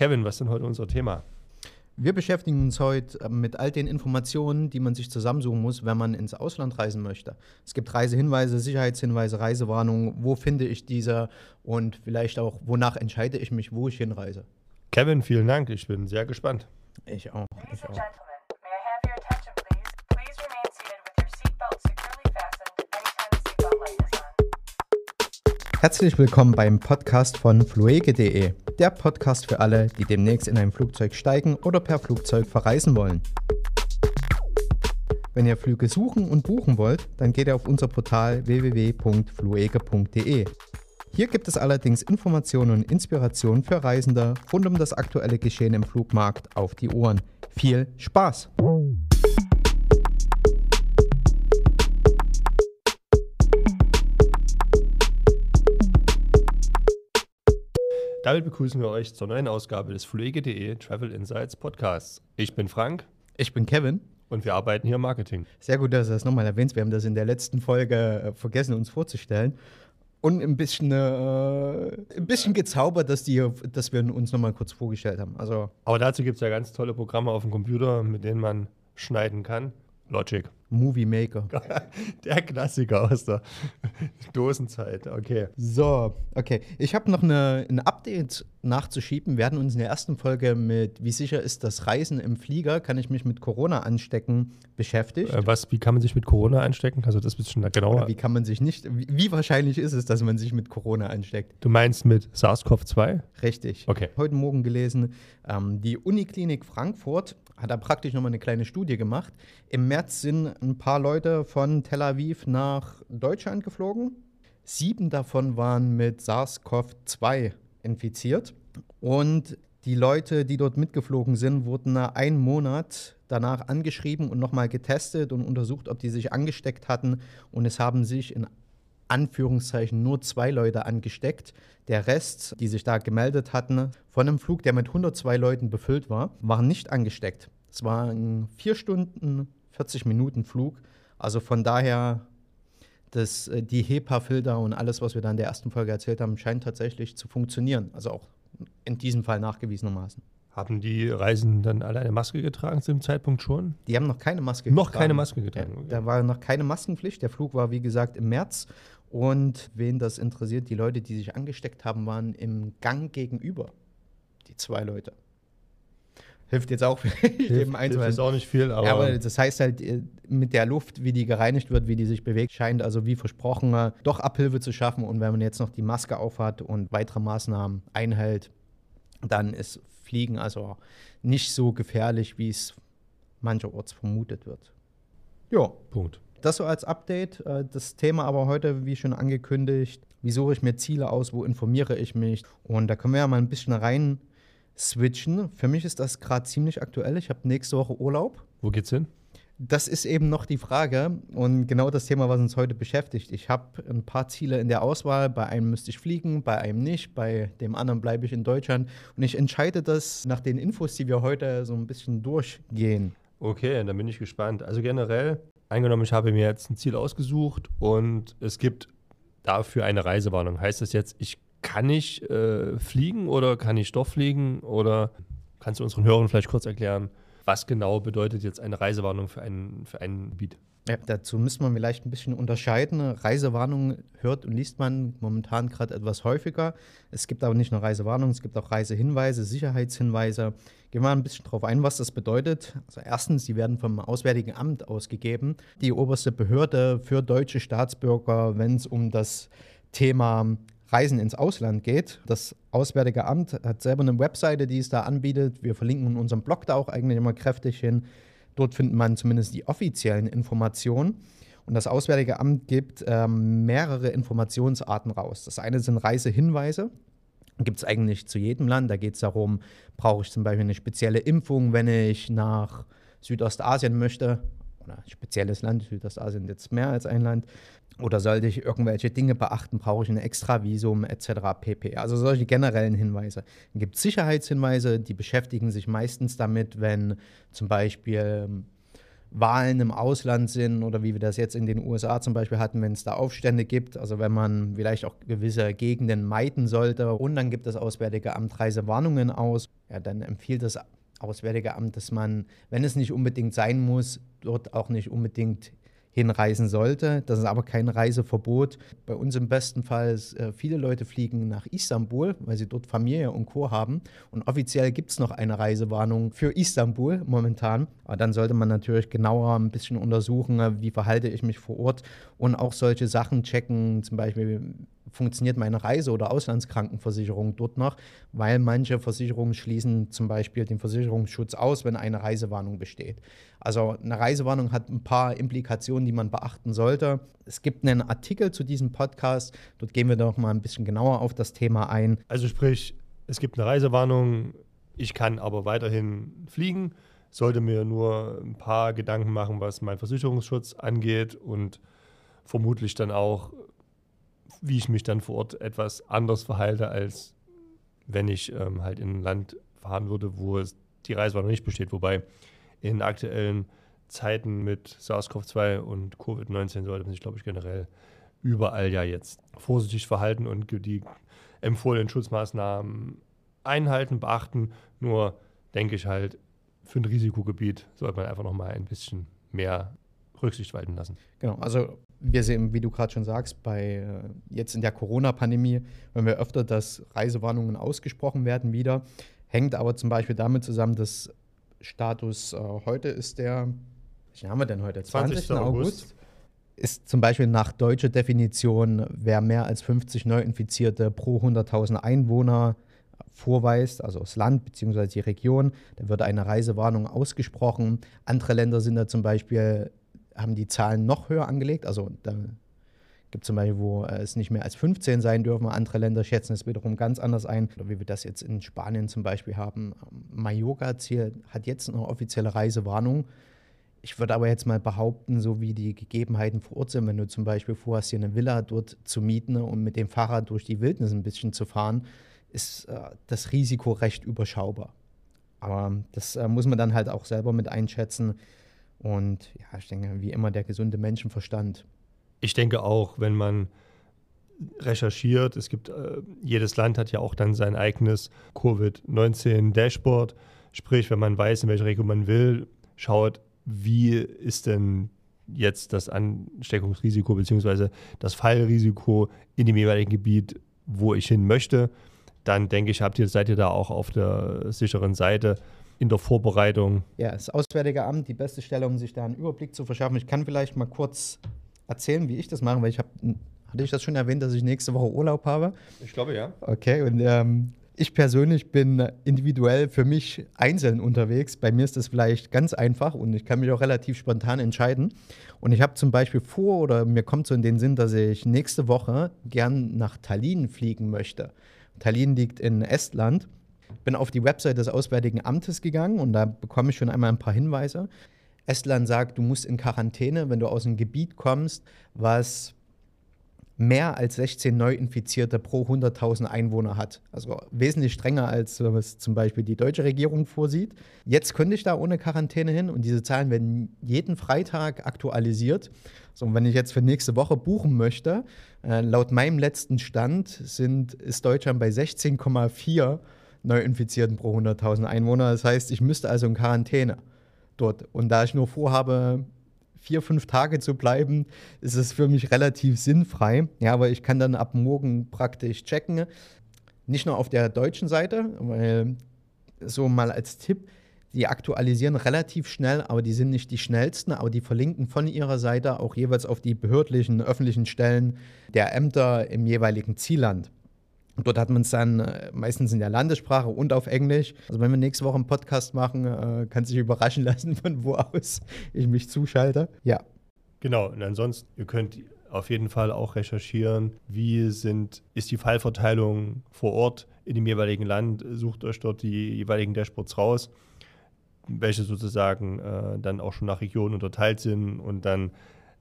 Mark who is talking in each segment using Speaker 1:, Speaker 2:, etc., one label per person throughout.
Speaker 1: Kevin, was ist denn heute unser Thema?
Speaker 2: Wir beschäftigen uns heute äh, mit all den Informationen, die man sich zusammensuchen muss, wenn man ins Ausland reisen möchte. Es gibt Reisehinweise, Sicherheitshinweise, Reisewarnungen. Wo finde ich diese und vielleicht auch, wonach entscheide ich mich, wo ich hinreise?
Speaker 1: Kevin, vielen Dank. Ich bin sehr gespannt.
Speaker 2: Ich auch.
Speaker 3: Ladies
Speaker 2: Ich
Speaker 3: and
Speaker 2: auch.
Speaker 3: gentlemen, may I have your attention, please? Please remain seated with your seatbelt securely fastened anytime the seatbelt light is on.
Speaker 2: Herzlich willkommen beim Podcast von fluege.de, der Podcast für alle, die demnächst in ein Flugzeug steigen oder per Flugzeug verreisen wollen. Wenn ihr Flüge suchen und buchen wollt, dann geht ihr auf unser Portal www.fluege.de. Hier gibt es allerdings Informationen und Inspirationen für Reisende rund um das aktuelle Geschehen im Flugmarkt auf die Ohren. Viel Spaß!
Speaker 1: Damit begrüßen wir euch zur neuen Ausgabe des Pflege.de Travel Insights Podcasts. Ich bin Frank
Speaker 2: Ich bin Kevin.
Speaker 1: und wir arbeiten hier im Marketing.
Speaker 2: Sehr gut, dass du das nochmal erwähnst. Wir haben das in der letzten Folge äh, vergessen, uns vorzustellen. Und ein bisschen, äh, ein bisschen gezaubert, dass, die, dass wir uns nochmal kurz vorgestellt haben. Also
Speaker 1: Aber dazu gibt es ja ganz tolle Programme auf dem Computer, mit denen man schneiden kann. Logic.
Speaker 2: Movie Maker.
Speaker 1: Der Klassiker aus der Dosenzeit. Okay.
Speaker 2: So, okay. Ich habe noch eine, ein Update nachzuschieben. Wir hatten uns in der ersten Folge mit, wie sicher ist das Reisen im Flieger, kann ich mich mit Corona anstecken, beschäftigt.
Speaker 1: Äh, was, wie kann man sich mit Corona einstecken? Kannst du das bisschen genauer?
Speaker 2: Oder wie kann man sich nicht, wie, wie wahrscheinlich ist es, dass man sich mit Corona ansteckt?
Speaker 1: Du meinst mit SARS-CoV-2?
Speaker 2: Richtig.
Speaker 1: Okay.
Speaker 2: Heute Morgen gelesen, ähm, die Uniklinik Frankfurt hat da praktisch nochmal eine kleine Studie gemacht. Im März sind ein paar Leute von Tel Aviv nach Deutschland geflogen. Sieben davon waren mit SARS-CoV-2 infiziert. Und die Leute, die dort mitgeflogen sind, wurden nach einen Monat danach angeschrieben und nochmal getestet und untersucht, ob die sich angesteckt hatten. Und es haben sich in Anführungszeichen nur zwei Leute angesteckt. Der Rest, die sich da gemeldet hatten, von einem Flug, der mit 102 Leuten befüllt war, waren nicht angesteckt. Es war ein 4 Stunden, 40 Minuten Flug. Also von daher, das, äh, die HEPA-Filter und alles, was wir da in der ersten Folge erzählt haben, scheint tatsächlich zu funktionieren. Also auch in diesem Fall nachgewiesenermaßen.
Speaker 1: Haben die Reisenden dann alle eine Maske getragen zu dem Zeitpunkt schon?
Speaker 2: Die haben noch keine Maske
Speaker 1: Noch
Speaker 2: getragen.
Speaker 1: keine Maske getragen,
Speaker 2: Ja,
Speaker 1: okay.
Speaker 2: Da war noch keine Maskenpflicht. Der Flug war, wie gesagt, im März. Und wen das interessiert, die Leute, die sich angesteckt haben, waren im Gang gegenüber. Die zwei Leute. Hilft jetzt auch
Speaker 1: Hilft
Speaker 2: Einzelnen.
Speaker 1: ist auch nicht viel, aber,
Speaker 2: Ja, aber das heißt halt, äh, mit der Luft, wie die gereinigt wird, wie die sich bewegt, scheint also wie versprochen äh, doch Abhilfe zu schaffen. Und wenn man jetzt noch die Maske aufhat und weitere Maßnahmen einhält, dann ist Fliegen also nicht so gefährlich, wie es mancherorts vermutet wird. Ja,
Speaker 1: Punkt.
Speaker 2: das so als Update. Äh, Das Thema aber heute, wie schon angekündigt, wie suche ich mir Ziele aus, wo informiere ich mich? Und da können wir ja mal ein bisschen rein switchen. Für mich ist das gerade ziemlich aktuell. Ich habe nächste Woche Urlaub.
Speaker 1: Wo geht's hin?
Speaker 2: Das ist eben noch die Frage und genau das Thema, was uns heute beschäftigt. Ich habe ein paar Ziele in der Auswahl. Bei einem müsste ich fliegen, bei einem nicht, bei dem anderen bleibe ich in Deutschland. Und ich entscheide das nach den Infos, die wir heute so ein bisschen durchgehen.
Speaker 1: Okay, dann bin ich gespannt. Also generell, angenommen, ich habe mir jetzt ein Ziel ausgesucht und es gibt dafür eine Reisewarnung. Heißt das jetzt, ich kann nicht äh, fliegen oder kann ich doch fliegen? Oder kannst du unseren Hörern vielleicht kurz erklären, was genau bedeutet jetzt eine Reisewarnung für ein, für ein Gebiet?
Speaker 2: Ja, dazu müsste man vielleicht ein bisschen unterscheiden. Reisewarnung hört und liest man momentan gerade etwas häufiger. Es gibt aber nicht nur Reisewarnungen, es gibt auch Reisehinweise, Sicherheitshinweise. Gehen wir mal ein bisschen drauf ein, was das bedeutet. Also erstens, die werden vom Auswärtigen Amt ausgegeben. Die oberste Behörde für deutsche Staatsbürger, wenn es um das Thema Reisen ins Ausland geht. Das Auswärtige Amt hat selber eine Webseite, die es da anbietet. Wir verlinken in unserem Blog da auch eigentlich immer kräftig hin. Dort findet man zumindest die offiziellen Informationen. Und das Auswärtige Amt gibt ähm, mehrere Informationsarten raus. Das eine sind Reisehinweise. Gibt es eigentlich zu jedem Land. Da geht es darum, brauche ich zum Beispiel eine spezielle Impfung, wenn ich nach Südostasien möchte. Oder ein spezielles Land, Südostasien jetzt mehr als ein Land. Oder sollte ich irgendwelche Dinge beachten, brauche ich ein Extravisum etc. pp. Also solche generellen Hinweise. Dann gibt es Sicherheitshinweise, die beschäftigen sich meistens damit, wenn zum Beispiel Wahlen im Ausland sind oder wie wir das jetzt in den USA zum Beispiel hatten, wenn es da Aufstände gibt, also wenn man vielleicht auch gewisse Gegenden meiden sollte und dann gibt das Auswärtige Amt Reisewarnungen aus, ja, dann empfiehlt das Auswärtige Amt, dass man, wenn es nicht unbedingt sein muss, dort auch nicht unbedingt hinreisen sollte. Das ist aber kein Reiseverbot. Bei uns im besten Fall, äh, viele Leute fliegen nach Istanbul, weil sie dort Familie und Co. haben. Und offiziell gibt es noch eine Reisewarnung für Istanbul momentan. Aber dann sollte man natürlich genauer ein bisschen untersuchen, wie verhalte ich mich vor Ort und auch solche Sachen checken, zum Beispiel funktioniert meine Reise- oder Auslandskrankenversicherung dort noch, weil manche Versicherungen schließen zum Beispiel den Versicherungsschutz aus, wenn eine Reisewarnung besteht. Also eine Reisewarnung hat ein paar Implikationen, die man beachten sollte. Es gibt einen Artikel zu diesem Podcast, dort gehen wir noch mal ein bisschen genauer auf das Thema ein.
Speaker 1: Also sprich, es gibt eine Reisewarnung, ich kann aber weiterhin fliegen, sollte mir nur ein paar Gedanken machen, was meinen Versicherungsschutz angeht und vermutlich dann auch, wie ich mich dann vor Ort etwas anders verhalte, als wenn ich ähm, halt in ein Land fahren würde, wo es die Reisewarnung nicht besteht. Wobei in aktuellen Zeiten mit SARS-CoV-2 und Covid-19 sollte man sich, glaube ich, generell überall ja jetzt vorsichtig verhalten und die empfohlenen Schutzmaßnahmen einhalten, beachten. Nur denke ich halt, für ein Risikogebiet sollte man einfach noch mal ein bisschen mehr Rücksicht walten lassen.
Speaker 2: Genau, also wir sehen, wie du gerade schon sagst, bei äh, jetzt in der Corona-Pandemie, wenn wir öfter, dass Reisewarnungen ausgesprochen werden wieder, hängt aber zum Beispiel damit zusammen, dass Status äh, heute ist der, welchen haben wir denn heute?
Speaker 1: 20. August.
Speaker 2: Ist zum Beispiel nach deutscher Definition, wer mehr als 50 Neuinfizierte pro 100.000 Einwohner vorweist, also das Land bzw. die Region, da wird eine Reisewarnung ausgesprochen. Andere Länder sind da zum Beispiel, haben die Zahlen noch höher angelegt, also da gibt es zum Beispiel, wo äh, es nicht mehr als 15 sein dürfen. Andere Länder schätzen es wiederum ganz anders ein. Oder wie wir das jetzt in Spanien zum Beispiel haben. Mallorca hat jetzt eine offizielle Reisewarnung. Ich würde aber jetzt mal behaupten, so wie die Gegebenheiten vor Ort sind, wenn du zum Beispiel vorhast, hier eine Villa dort zu mieten und mit dem Fahrrad durch die Wildnis ein bisschen zu fahren, ist äh, das Risiko recht überschaubar. Aber das äh, muss man dann halt auch selber mit einschätzen. Und ja, ich denke, wie immer der gesunde Menschenverstand.
Speaker 1: Ich denke auch, wenn man recherchiert, es gibt, äh, jedes Land hat ja auch dann sein eigenes Covid-19-Dashboard. Sprich, wenn man weiß, in welche Region man will, schaut, wie ist denn jetzt das Ansteckungsrisiko bzw. das Fallrisiko in dem jeweiligen Gebiet, wo ich hin möchte, dann denke ich, habt ihr, seid ihr da auch auf der sicheren Seite in der Vorbereitung.
Speaker 2: Ja, das Auswärtige Amt, die beste Stelle, um sich da einen Überblick zu verschaffen. Ich kann vielleicht mal kurz erzählen, wie ich das mache, weil ich habe, hatte ich das schon erwähnt, dass ich nächste Woche Urlaub habe?
Speaker 1: Ich glaube ja.
Speaker 2: Okay, und ähm, ich persönlich bin individuell für mich einzeln unterwegs. Bei mir ist das vielleicht ganz einfach und ich kann mich auch relativ spontan entscheiden. Und ich habe zum Beispiel vor oder mir kommt so in den Sinn, dass ich nächste Woche gern nach Tallinn fliegen möchte. Tallinn liegt in Estland. Bin auf die Website des Auswärtigen Amtes gegangen und da bekomme ich schon einmal ein paar Hinweise. Estland sagt, du musst in Quarantäne, wenn du aus einem Gebiet kommst, was mehr als 16 Neuinfizierte pro 100.000 Einwohner hat. Also wesentlich strenger als was zum Beispiel die deutsche Regierung vorsieht. Jetzt könnte ich da ohne Quarantäne hin und diese Zahlen werden jeden Freitag aktualisiert. So, und wenn ich jetzt für nächste Woche buchen möchte, äh, laut meinem letzten Stand sind, ist Deutschland bei 16,4 Neuinfizierten pro 100.000 Einwohner. Das heißt, ich müsste also in Quarantäne dort. Und da ich nur vorhabe, vier, fünf Tage zu bleiben, ist es für mich relativ sinnfrei. Ja, aber ich kann dann ab morgen praktisch checken. Nicht nur auf der deutschen Seite, weil so mal als Tipp, die aktualisieren relativ schnell, aber die sind nicht die schnellsten, aber die verlinken von ihrer Seite auch jeweils auf die behördlichen, öffentlichen Stellen der Ämter im jeweiligen Zielland. Dort hat man es dann äh, meistens in der Landessprache und auf Englisch. Also wenn wir nächste Woche einen Podcast machen, äh, kann sich überraschen lassen, von wo aus ich mich zuschalte. Ja.
Speaker 1: Genau, und ansonsten, ihr könnt auf jeden Fall auch recherchieren, wie sind, ist die Fallverteilung vor Ort in dem jeweiligen Land. Sucht euch dort die jeweiligen Dashboards raus, welche sozusagen äh, dann auch schon nach Regionen unterteilt sind. Und dann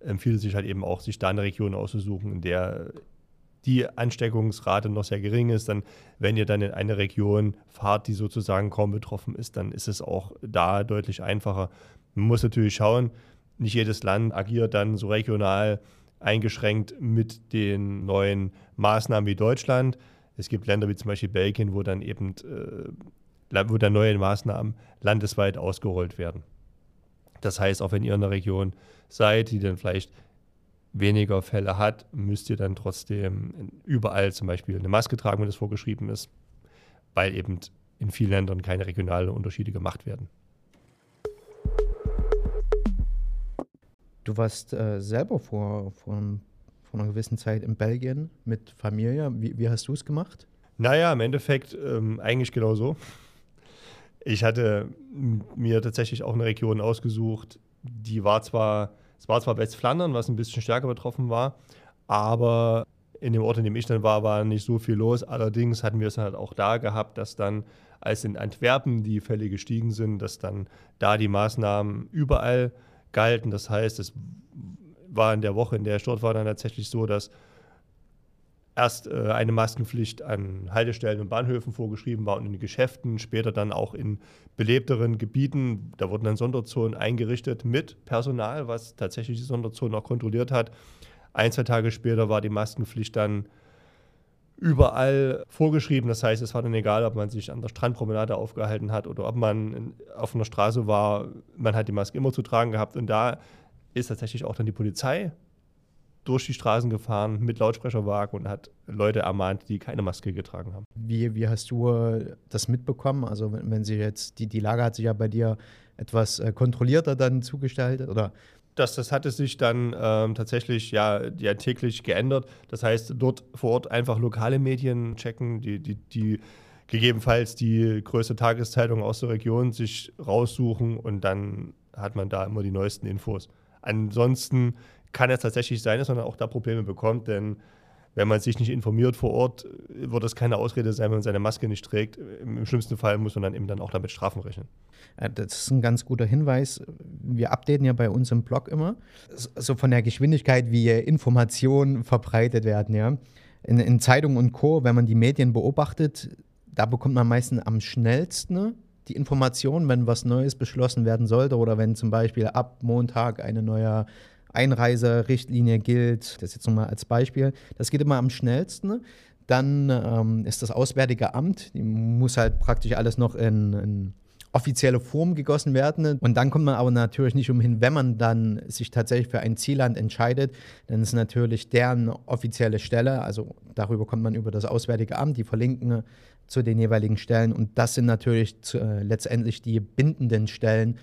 Speaker 1: empfiehlt es sich halt eben auch, sich da eine Region auszusuchen, in der die Ansteckungsrate noch sehr gering ist, dann, wenn ihr dann in eine Region fahrt, die sozusagen kaum betroffen ist, dann ist es auch da deutlich einfacher, Man muss natürlich schauen, nicht jedes Land agiert dann so regional eingeschränkt mit den neuen Maßnahmen wie Deutschland. Es gibt Länder wie zum Beispiel Belgien, wo dann eben äh, wo dann neue Maßnahmen landesweit ausgerollt werden. Das heißt, auch wenn ihr in einer Region seid, die dann vielleicht weniger Fälle hat, müsst ihr dann trotzdem überall zum Beispiel eine Maske tragen, wenn das vorgeschrieben ist, weil eben in vielen Ländern keine regionalen Unterschiede gemacht werden.
Speaker 2: Du warst äh, selber vor, vor, vor einer gewissen Zeit in Belgien mit Familie. Wie, wie hast du es gemacht?
Speaker 1: Naja, im Endeffekt ähm, eigentlich genau so. Ich hatte mir tatsächlich auch eine Region ausgesucht, die war zwar, es war zwar Westflandern, was ein bisschen stärker betroffen war, aber in dem Ort, in dem ich dann war, war nicht so viel los. Allerdings hatten wir es halt auch da gehabt, dass dann, als in Antwerpen die Fälle gestiegen sind, dass dann da die Maßnahmen überall galten. Das heißt, es war in der Woche, in der ich dort war, dann tatsächlich so, dass erst äh, eine Maskenpflicht an Haltestellen und Bahnhöfen vorgeschrieben war und in Geschäften, später dann auch in belebteren Gebieten. Da wurden dann Sonderzonen eingerichtet mit Personal, was tatsächlich die Sonderzonen auch kontrolliert hat. Ein, zwei Tage später war die Maskenpflicht dann überall vorgeschrieben. Das heißt, es war dann egal, ob man sich an der Strandpromenade aufgehalten hat oder ob man auf einer Straße war. Man hat die Maske immer zu tragen gehabt. Und da ist tatsächlich auch dann die Polizei durch die Straßen gefahren mit Lautsprecherwagen und hat Leute ermahnt, die keine Maske getragen haben.
Speaker 2: Wie, wie hast du äh, das mitbekommen? Also wenn, wenn sie jetzt, die, die Lage hat sich ja bei dir etwas äh, kontrollierter dann zugestaltet oder
Speaker 1: das, das hatte sich dann ähm, tatsächlich ja, ja täglich geändert. Das heißt, dort vor Ort einfach lokale Medien checken, die, die, die gegebenenfalls die größte Tageszeitung aus der Region sich raussuchen und dann hat man da immer die neuesten Infos. Ansonsten kann es tatsächlich sein, dass man auch da Probleme bekommt, denn wenn man sich nicht informiert vor Ort, wird das keine Ausrede sein, wenn man seine Maske nicht trägt. Im schlimmsten Fall muss man dann eben dann auch damit Strafen rechnen.
Speaker 2: Äh, Das ist ein ganz guter Hinweis. Wir updaten ja bei uns im Blog immer, so von der Geschwindigkeit, wie Informationen verbreitet werden. Ja. In, in Zeitungen und Co., wenn man die Medien beobachtet, da bekommt man meistens am schnellsten die Informationen, wenn was Neues beschlossen werden sollte oder wenn zum Beispiel ab Montag eine neue Einreiserichtlinie gilt. Das jetzt nochmal als Beispiel. Das geht immer am schnellsten. Dann ähm, ist das Auswärtige Amt, die muss halt praktisch alles noch in, in offizielle Form gegossen werden. Und dann kommt man aber natürlich nicht umhin, wenn man dann sich tatsächlich für ein Zielland entscheidet, dann ist natürlich deren offizielle Stelle, also darüber kommt man über das Auswärtige Amt, die verlinken zu den jeweiligen Stellen. Und das sind natürlich äh, letztendlich die bindenden Stellen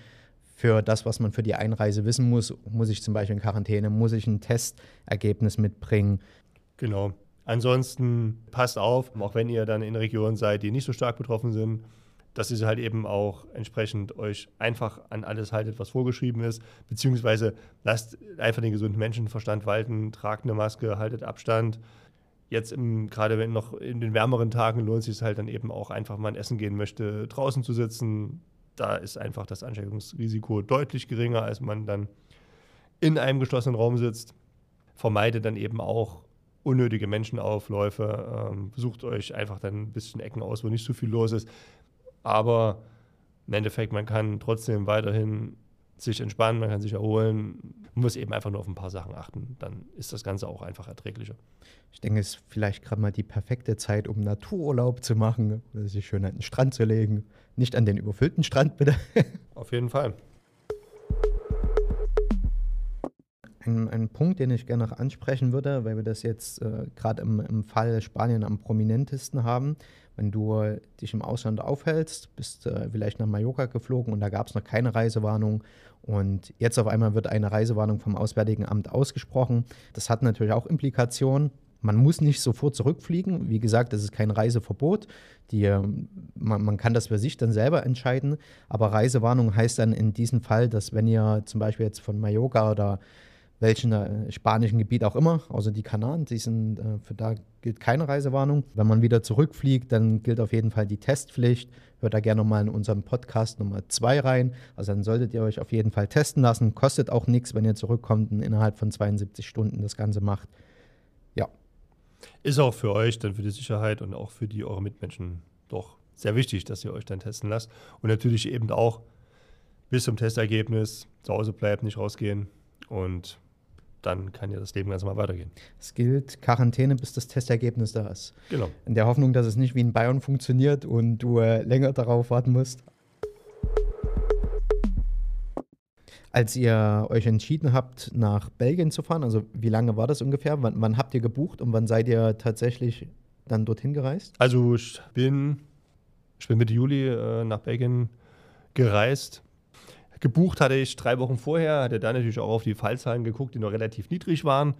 Speaker 2: für das, was man für die Einreise wissen muss. Muss ich zum Beispiel in Quarantäne, muss ich ein Testergebnis mitbringen?
Speaker 1: Genau. Ansonsten passt auf, auch wenn ihr dann in Regionen seid, die nicht so stark betroffen sind, dass ihr halt eben auch entsprechend euch einfach an alles haltet, was vorgeschrieben ist, beziehungsweise lasst einfach den gesunden Menschenverstand walten, tragt eine Maske, haltet Abstand. Jetzt im, gerade wenn noch in den wärmeren Tagen lohnt es sich halt dann eben auch einfach mal ein Essen gehen möchte, draußen zu sitzen. Da ist einfach das Ansteckungsrisiko deutlich geringer, als man dann in einem geschlossenen Raum sitzt. Vermeidet dann eben auch unnötige Menschenaufläufe. Ähm, sucht euch einfach dann ein bisschen Ecken aus, wo nicht so viel los ist. Aber im Endeffekt, man kann trotzdem weiterhin sich entspannen, man kann sich erholen, muss eben einfach nur auf ein paar Sachen achten. Dann ist das Ganze auch einfach erträglicher.
Speaker 2: Ich denke, es ist vielleicht gerade mal die perfekte Zeit, um Natururlaub zu machen oder sich schön an den Strand zu legen. Nicht an den überfüllten Strand, bitte.
Speaker 1: Auf jeden Fall.
Speaker 2: Ein, ein Punkt, den ich gerne noch ansprechen würde, weil wir das jetzt äh, gerade im, im Fall Spanien am prominentesten haben. Wenn du dich im Ausland aufhältst, bist äh, vielleicht nach Mallorca geflogen und da gab es noch keine Reisewarnung und jetzt auf einmal wird eine Reisewarnung vom Auswärtigen Amt ausgesprochen. Das hat natürlich auch Implikationen. Man muss nicht sofort zurückfliegen. Wie gesagt, das ist kein Reiseverbot. Die, ähm, man, man, kann das für sich dann selber entscheiden. Aber Reisewarnung heißt dann in diesem Fall, dass wenn ihr zum Beispiel jetzt von Mallorca oder welchen äh, spanischen Gebiet auch immer, außer die Kanaren, die sind, äh, für da gilt keine Reisewarnung. Wenn man wieder zurückfliegt, dann gilt auf jeden Fall die Testpflicht. Hört da gerne nochmal in unserem Podcast Nummer 2 rein. Also dann solltet ihr euch auf jeden Fall testen lassen. Kostet auch nichts, wenn ihr zurückkommt und innerhalb von 72 Stunden das Ganze macht. Ja.
Speaker 1: Ist auch für euch dann für die Sicherheit und auch für die eure Mitmenschen doch sehr wichtig, dass ihr euch dann testen lasst. Und natürlich eben auch bis zum Testergebnis zu Hause bleibt, nicht rausgehen und dann kann ja das Leben ganz normal weitergehen.
Speaker 2: Es gilt Quarantäne, bis das Testergebnis da ist.
Speaker 1: Genau.
Speaker 2: In der Hoffnung, dass es nicht wie in Bayern funktioniert und du äh, länger darauf warten musst. Als ihr euch entschieden habt, nach Belgien zu fahren, also wie lange war das ungefähr? Wann, wann habt ihr gebucht und wann seid ihr tatsächlich dann dorthin gereist?
Speaker 1: Also ich bin, ich bin Mitte Juli äh, nach Belgien gereist. Gebucht hatte ich drei Wochen vorher, hatte dann natürlich auch auf die Fallzahlen geguckt, die noch relativ niedrig waren.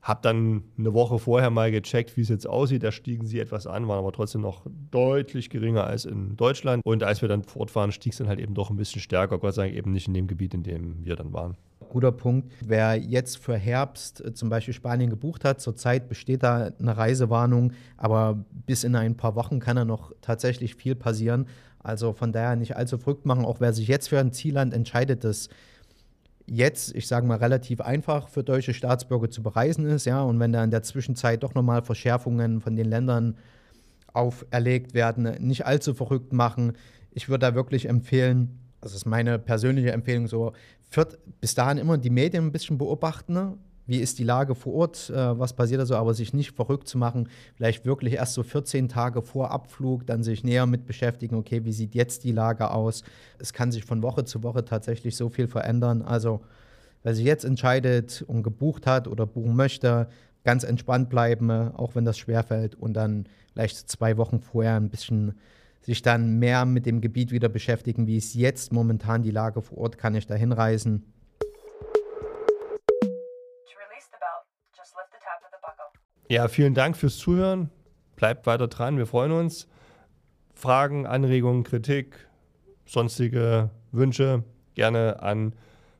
Speaker 1: Hab dann eine Woche vorher mal gecheckt, wie es jetzt aussieht. Da stiegen sie etwas an, waren aber trotzdem noch deutlich geringer als in Deutschland. Und als wir dann fort waren, stieg es dann halt eben doch ein bisschen stärker. Gott sei Dank eben nicht in dem Gebiet, in dem wir dann waren.
Speaker 2: Guter Punkt. Wer jetzt für Herbst äh, zum Beispiel Spanien gebucht hat, zurzeit besteht da eine Reisewarnung, aber bis in ein paar Wochen kann da noch tatsächlich viel passieren. Also von daher nicht allzu verrückt machen. Auch wer sich jetzt für ein Zielland entscheidet, das jetzt, ich sage mal, relativ einfach für deutsche Staatsbürger zu bereisen ist, ja, und wenn da in der Zwischenzeit doch nochmal Verschärfungen von den Ländern auferlegt werden, nicht allzu verrückt machen. Ich würde da wirklich empfehlen, das ist meine persönliche Empfehlung, so führt bis dahin immer die Medien ein bisschen beobachten. Wie ist die Lage vor Ort? Äh, was passiert da so? Aber sich nicht verrückt zu machen, vielleicht wirklich erst so 14 Tage vor Abflug, dann sich näher mit beschäftigen, okay, wie sieht jetzt die Lage aus? Es kann sich von Woche zu Woche tatsächlich so viel verändern. Also, wer sich jetzt entscheidet und gebucht hat oder buchen möchte, ganz entspannt bleiben, auch wenn das schwerfällt und dann vielleicht zwei Wochen vorher ein bisschen sich dann mehr mit dem Gebiet wieder beschäftigen, wie ist jetzt momentan die Lage vor Ort, kann ich da hinreisen.
Speaker 1: Ja, vielen Dank fürs Zuhören. Bleibt weiter dran, wir freuen uns. Fragen, Anregungen, Kritik, sonstige Wünsche gerne an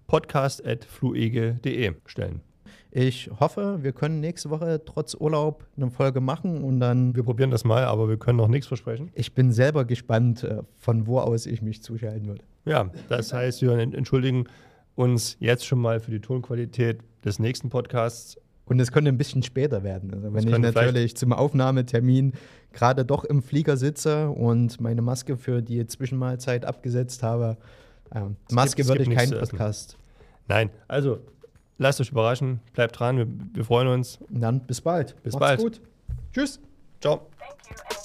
Speaker 1: podcast.fluege.de stellen.
Speaker 2: Ich hoffe, wir können nächste Woche trotz Urlaub eine Folge machen und dann.
Speaker 1: Wir probieren das mal, aber wir können noch nichts versprechen.
Speaker 2: Ich bin selber gespannt, äh, von wo aus ich mich zuschalten würde.
Speaker 1: Ja, das heißt, wir entschuldigen uns jetzt schon mal für die Tonqualität des nächsten Podcasts.
Speaker 2: Und es könnte ein bisschen später werden. Also wenn ich natürlich zum Aufnahmetermin gerade doch im Flieger sitze und meine Maske für die Zwischenmahlzeit abgesetzt habe, äh, Maske
Speaker 1: es
Speaker 2: würde
Speaker 1: gibt
Speaker 2: ich keinen. Podcast.
Speaker 1: Nein, also lasst euch überraschen, bleibt dran, wir, wir freuen uns.
Speaker 2: Und dann bis bald.
Speaker 1: Bis
Speaker 2: Macht's
Speaker 1: bald.
Speaker 2: gut. Tschüss.
Speaker 1: Ciao.
Speaker 3: Thank you and